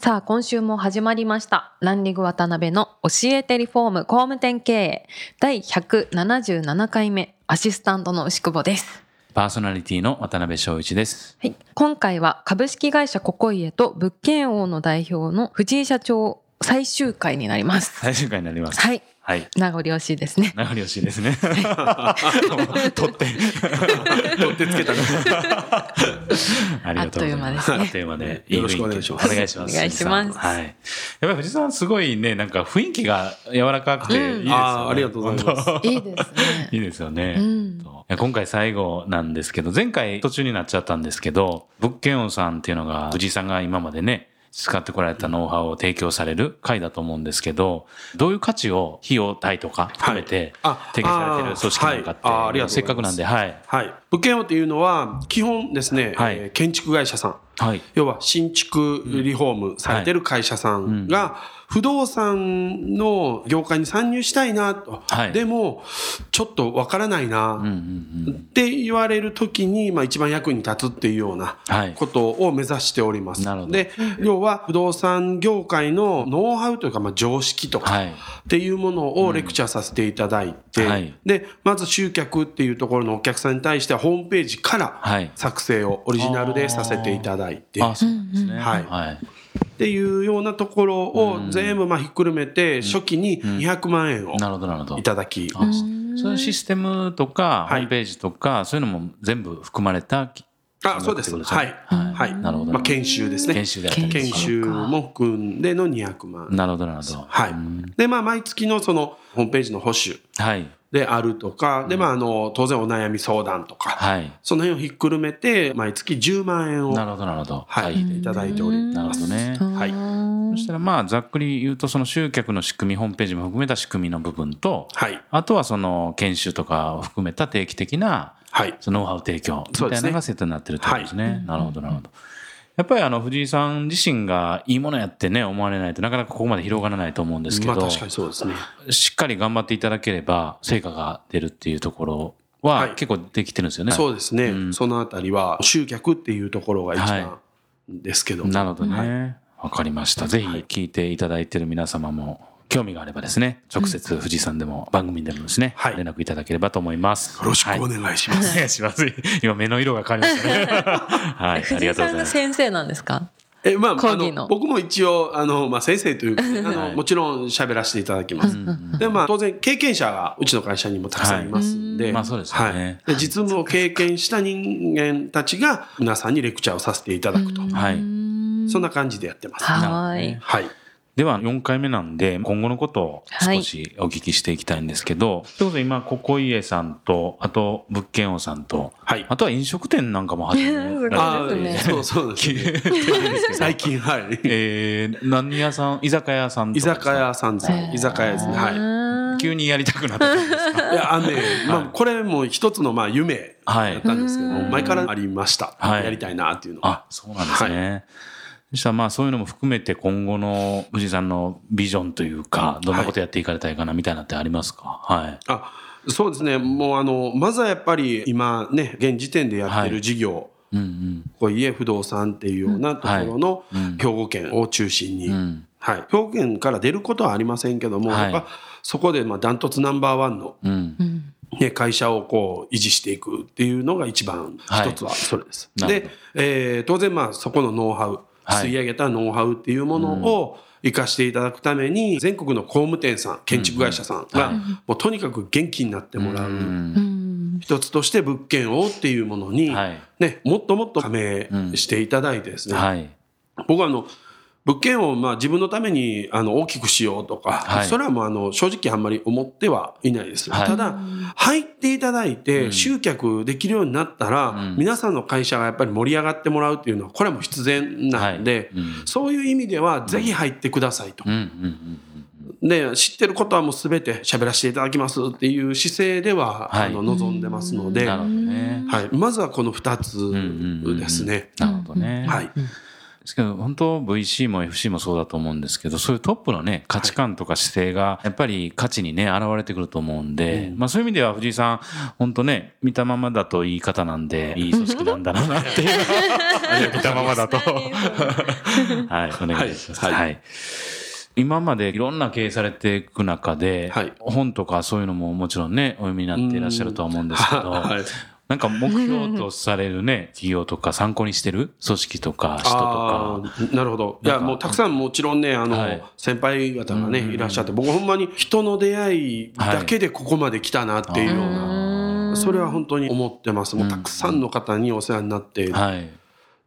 さあ今週も始まりました。ランリング渡辺の教えてリフォーム工務店経営。第177回目アシスタントの牛久保です。パーソナリティの渡辺翔一です。はい、今回は株式会社ココイエと物件王の代表の藤井社長最終回になります。最終回になります。はい、はい。名残惜しいですね。名残惜しいですね。取って。取ってつけたね。ありがとうございます。あっという間ですねあっという間で。よろしくお願いしますお願いします。お願いしますはい。やっぱり藤井さんすごいね、なんか雰囲気が柔らかくていいですよね。あーありがとうございますいいですね。いいですよね。今回最後なんですけど、前回途中になっちゃったんですけど、物件王さんっていうのが、藤井さんが今までね、使ってこられたノウハウを提供される回だと思うんですけど、どういう価値を費用対とか含めて提供されてる組織なのかって、いあせっかくなんで、はい。はい。物件王っていうのは、基本ですね、はいえー建築会社さん。はい。要は新築リフォームされてる会社さんが不動産の業界に参入したいなと、はいでもちょっとわからないな。って言われるときに、まあ、一番役に立つっていうようなはいことを目指しております。なるほどで要は不動産業界のノウハウというか、まあ、常識とか、はい。っていうものをレクチャーさせていただいて、うんはいでまず集客っていうところのお客さんに対してはホームページからはい作成をオリジナルでさせていただいて、あ、そうなんですね。はい。はい。っていうようなところを全部まあひっくるめて初期に200万円をなるほど、なるほど。い。ただき、あそういうシステムとか、ホはい。ームページとか、そういうのも全部含まれたあそうです。はい、はい。なるほど。まあ、研修ですね。研修で研修も含んでの200万。なるほど、なるほど。はい。でまあ毎月のそのホームページの保守。はい。であるとか、でまああの当然お悩み相談とか、はい。その辺をひっくるめて毎月10万円をなるほど、なるほど。はい、いただいております。なるほどね。はいそしたらまあざっくり言うとその集客の仕組みホームページも含めた仕組みの部分とはい。あとはその研修とかを含めた定期的なはい。そのノウハウ提供みたいなのがセットになってるってことですね。はいなるほどなるほど。やっぱりあの藤井さん自身がいいものやってね思われないとなかなかここまで広がらないと思うんですけど、まあ確かにそうですね。しっかり頑張っていただければ成果が出るっていうところははい結構できてるんですよね。そうですね、うんそのあたりは集客っていうところが一はい番ですけども。なるほどね。わ、かりました。ぜひ聞いていただいている皆様も興味があればですね、直接藤井さんでも番組でもですね、はい連絡いただければと思います。よろしくおはい願いします。お願いします。今目の色が変わりましたね。はい、ありががとうございます。先生なんですか？えまあ、あのの僕も一応あの、まあ、先生というか、あのはいもちろん喋らせていただきます。でまあ当然経験者がうちの会社にもたくさんいますんで、はいまあそうですはいで実務を経験した人間たちが皆さんにレクチャーをさせていただくと、はい。そんな感じでやってます。はーい。はい。では4回目なんで今後のことを少しお聞きしていきたいんですけど、ということで今ココイエさんとあと物件王さんと、はいあとは飲食店なんかも始められてる あそうですあ、そうそうですね。最近、はい。えー、何屋さん？居酒屋さんと居酒屋さんですね。居酒屋ですね。はい。急にやりたくなったんですかいや、あのね、まあ、これも一つの、まあ、夢はいだったんですけど、前からありました。はいやりたいなっていうのは。あ、そうなんですね。そしたらまあそういうのも含めて今後の藤井さんのビジョンというか、どんなことやっていかれたいかなみたいなってありますか？はい。あ、そうですね。もう、あの、まずはやっぱり、今ね、現時点でやってる事業、うんうん。こう家不動産っていうようなところのうん。兵庫県を中心に、うん。はい、兵庫県から出ることはありませんけども、はい。やっぱそこでまあダントツナンバーワンの、うん。ね、会社をこう維持していくっていうのが一番はい一つはそれです。なるほど。で、えー当然まあそこのノウハウはい吸い上げたノウハウっていうものを生かしていただくために全国の工務店さん建築会社さんがもうとにかく元気になってもらう。うん。一つとして物件をっていうものに、はい。ね、もっともっと加盟していただいてですね、はい。僕はあの物件をまあ自分のためにあの大きくしようとか、はいそれはもうあの正直あんまり思ってはいないです。はいただ、入っていただいうんて集客できるようになったら、うん皆さんの会社がやっぱり盛り上がってもらうっていうのは、これはもう必然なんで、うんそういう意味ではぜひ入ってくださいと。で、知ってることはもう全て喋らせていただきますっていう姿勢では、はいあの望んでますので、ね。い、まずはこの2うんうんうんつですね。なるほどね。はい。ですけど本当 VC も FC もそうだと思うんですけどそういうトップのね価値観とか姿勢がやっぱり価値にね現れてくると思うんで、まあそういう意味では藤井さん本当ね見たままだといい方なんで いい組織なんだろうなっていう。見たままだと。はいお願いします。はい。はい。今までいろんな経営されていく中で、はい。本とかそういうのももちろんねお読みになっていらっしゃるとは思うんですけど、はいなんか目標とされるね、企業とか参考にしてる？組織とか人とあか。ーなるほど。いや、もうたくさんもちろんね、あの、はい。先輩方がね、うん。うんうんいらっしゃって、僕ほんまに人の出会いだけでここまで来たなっていうような、それは本当に思ってます。もうたくさんの方にお世話になって、はい。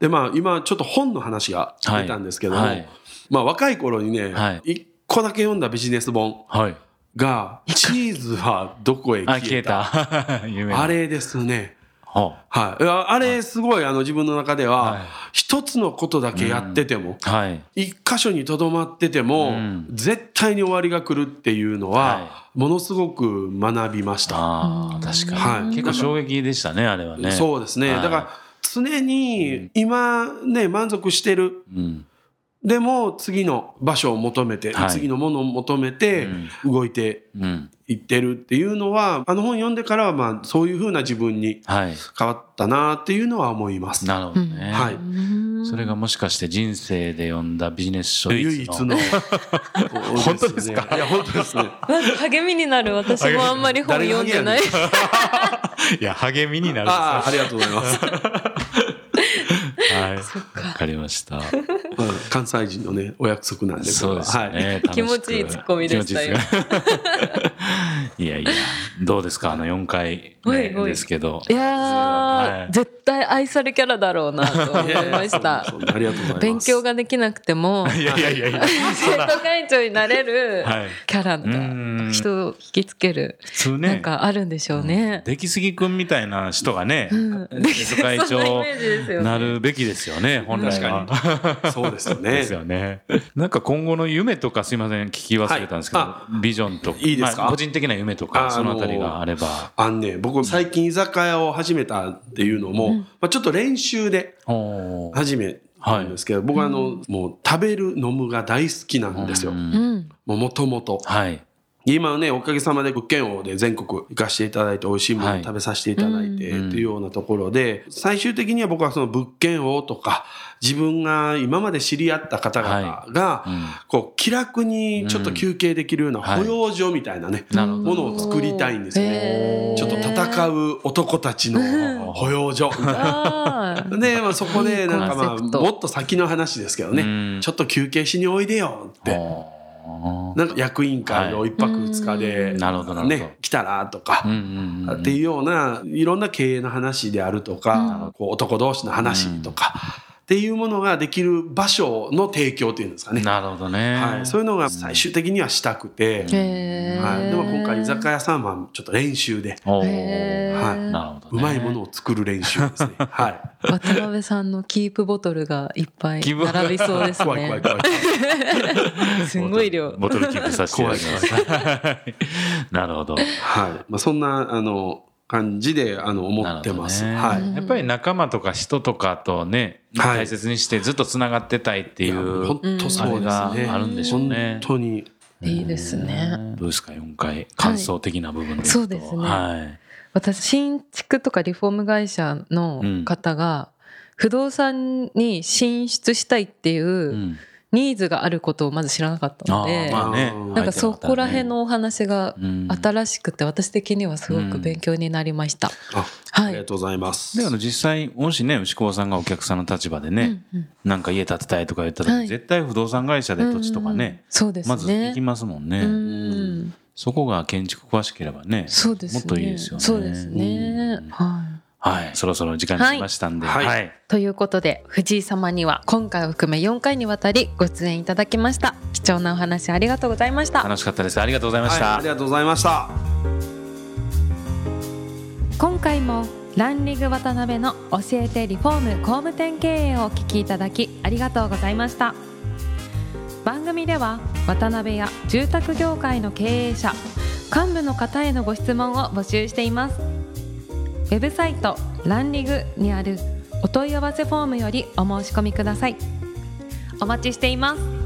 で、まあ今ちょっと本の話が出たんですけども、はい。まあ若い頃にね、はい。一個だけ読んだビジネス本。はい。が、チーズはどこへあ、消えた。た。有名なあれですね。ははい。あれすごいあの自分の中では、はい一つのことだけやってても、はい。一箇所にとどまってても、うん絶対に終わりが来るっていうのは、はものすごく学びました。ああ、確かに、はい結構衝撃でしたね、あれはね。そうですね。はいだから、常に今ね、満足してる。うん。でも、次の場所を求めて、はい次のものを求めて、動いてうん。いってるっていうのは、あの本読んでからは、まあ、そういうふうな自分にはい。変わったなっていうのは思います。なるほどね。はい。それがもしかして人生で読んだビジネス書唯一の。本当ですか？いや、本当ですね。なんか励みになる私もあんまり本読んでない。いや、励みになるあ、ありがとうございます。はい。わかりました。うん関西人のね、お約束なんで、そうですはい。ね。気持ちいいツッコミでしたよいやいや、どうですか？あの4回目ですけど。いやー、はい。絶対愛されキャラだろうなと思いました。そうそうありがとうございます。勉強ができなくても いやいやいやいや。生徒会長になれるはい。キャラうん。が人を引きつける普通なんね、かあるんでしょうね。出来すぎくんみたいな人がね、ん。生徒会そんなイ長なるべきですよね、本来は。そうですよでねす。よね。なんか今後の夢とかすいません、聞き忘れたんですけど、はビジョンとか、いいですか？まあ個人的な夢とか、あそのあたりがあれば。あのね、僕最近居酒屋を始めたっていうのも、まあ、ちょっと練習で始めたんですけど、僕はあの、もう食べる、飲むが大好きなんですよ。うんうん。もう元々。はい。今はね、おかげさまで物件王で全国行かせていただいて、美味しいものを食べさせていただいて、っていうようなところで、最終的には僕はその物件王とか、自分が今まで知り合った方々が、うん。こう、気楽にちょっと休憩できるような保養所みたいなね、ものを作りたいんですよ。ね。ちょっと戦う男たちの保養所みたいな。で、まあ、そこで、なんかまあ、もっと先の話ですけどね、うん。ちょっと休憩しにおいでよって。なんか役員会を一泊二日で、うん。なるほどなるほど。ね、来たらとか、っていうような、いろんな経営の話であるとか、こう男同士の話とか、っていうものができる場所の提供っていうんですかね。なるほどね。はい、そういうのが最終的にはしたくて、はい、でも今回居酒屋さんはちょっと練習で、はいなるほど、ね。うまいものを作る練習ですね。はい。渡辺さんのキープボトルがいっぱい並びそうです怖い怖いね。怖い。すんごい量。ボトルキープさせていただきます。なるほど。はい。まあそんな、あの、感じで、あの、思ってます。なるほどはい。ねやっぱり仲間とか人とかとね、はい大切にしてずっとつながってたいっていう、本当そうですね。あれがあるんでしょうね本当に。いいですね。どうですか、4回。感想的な部分で言とそうですねはい。私新築とかリフォーム会社の方が不動産に進出したいっていううんニーズがあることをまず知らなかったので、まあねなんかそこら辺のお話がうん新しくて私的にはすごく勉強になりました。あ、はいありがとうございます。であの実際もしね牛久保さんがお客さんの立場でね、うんうんなんか家建てたいとか言った時、はい絶対不動産会社で土地とかね、そうですね。まず行きますもんね、うんそこが建築詳しければねそうですね。もっといいですよねそうですね。はい。はい。そろそろ時間になりましたんで。はいはい。ということで藤井様には今回を含め4回にわたりご出演いただきました貴重なお話ありがとうございました楽しかったです。ありがとうございました。はい、ありがとうございました。今回もランリング渡辺の教えてリフォーム工務店経営をお聞きいただきありがとうございました番組では渡辺や住宅業界の経営者幹部の方へのご質問を募集していますウェブサイトランリグにあるお問い合わせフォームよりお申し込みください。お待ちしています。